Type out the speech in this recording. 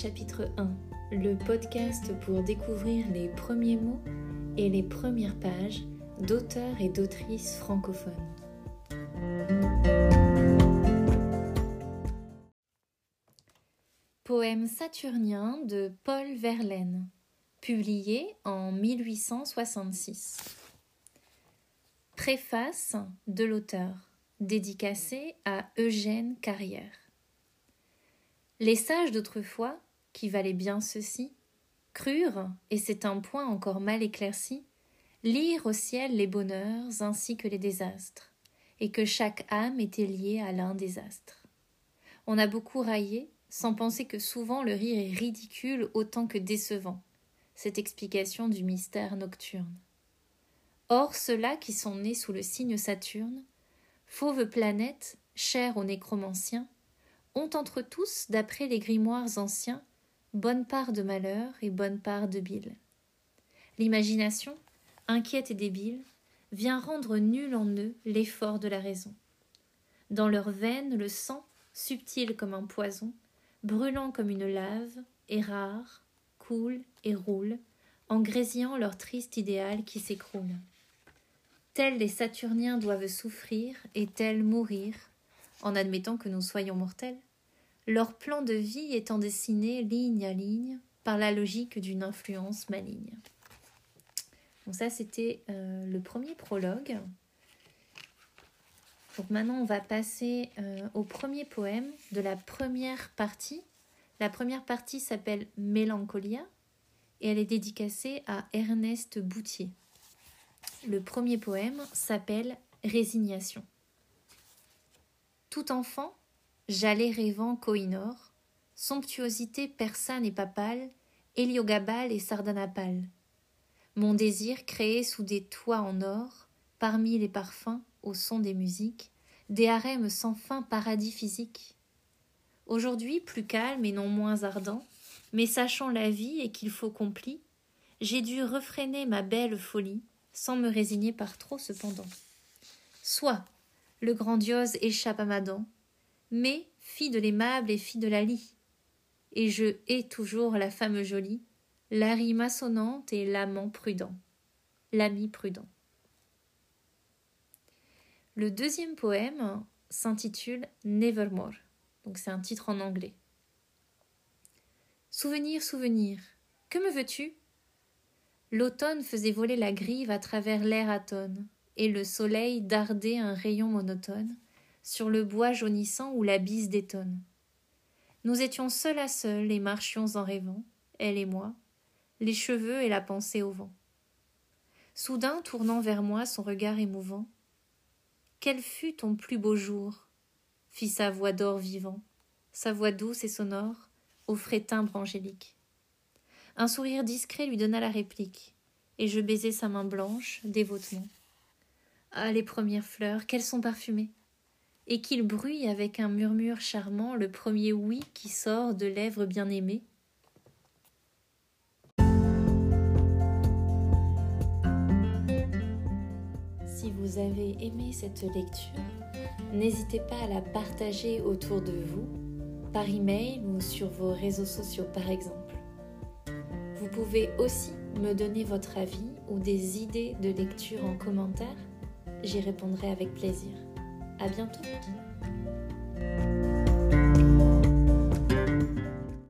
chapitre 1, le podcast pour découvrir les premiers mots et les premières pages d'auteurs et d'autrices francophones. Poème saturnien de Paul Verlaine, publié en 1866. Préface de l'auteur, dédicacée à Eugène Carrière. Les sages d'autrefois, qui valaient bien ceci, crurent, et c'est un point encore mal éclairci, lire au ciel les bonheurs ainsi que les désastres, et que chaque âme était liée à l'un des astres. On a beaucoup raillé, sans penser que souvent le rire est ridicule autant que décevant, cette explication du mystère nocturne. Or ceux-là qui sont nés sous le signe Saturne, fauve planète, chère aux nécromanciens, ont entre tous, d'après les grimoires anciens, bonne part de malheur et bonne part de bile. L'imagination, inquiète et débile, vient rendre nul en eux l'effort de la raison. Dans leurs veines, le sang, subtil comme un poison, brûlant comme une lave, est rare, coule et roule, en grésillant leur triste idéal qui s'écroule. Tels les Saturniens doivent souffrir et tels mourir, en admettant que nous soyons mortels, leur plan de vie étant dessiné ligne à ligne par la logique d'une influence maligne. Donc ça, c'était euh, le premier prologue. Donc maintenant, on va passer euh, au premier poème de la première partie. La première partie s'appelle Mélancolia et elle est dédicacée à Ernest Boutier. Le premier poème s'appelle Résignation. Tout enfant, j'allais rêvant Kohinor, somptuosité persane et papale, Héliogabale et Sardanapale. Mon désir créé sous des toits en or, parmi les parfums, au son des musiques, des harems sans fin paradis physique. Aujourd'hui plus calme et non moins ardent, mais sachant la vie et qu'il faut compli, j'ai dû refréner ma belle folie, sans me résigner par trop cependant. Soit, le grandiose échappe à ma dent, mais fille de l'aimable et fille de la lie. Et je hais toujours la femme jolie, la rime et l'amant prudent, l'ami prudent. Le deuxième poème s'intitule Nevermore, donc c'est un titre en anglais. Souvenir, souvenir, que me veux-tu? L'automne faisait voler la grive à travers l'air atone, et le soleil dardait un rayon monotone sur le bois jaunissant où la bise détonne. Nous étions seuls à seuls et marchions en rêvant, elle et moi, les cheveux et la pensée au vent. Soudain, tournant vers moi son regard émouvant, Quel fut ton plus beau jour? fit sa voix d'or vivant, sa voix douce et sonore, au frais timbre angélique. Un sourire discret lui donna la réplique, et je baisai sa main blanche, dévotement. Ah, les premières fleurs, qu'elles sont parfumées Et qu'il bruit avec un murmure charmant le premier oui qui sort de lèvres bien-aimées Si vous avez aimé cette lecture, n'hésitez pas à la partager autour de vous, par email ou sur vos réseaux sociaux par exemple. Vous pouvez aussi me donner votre avis ou des idées de lecture en commentaire. J'y répondrai avec plaisir. À bientôt!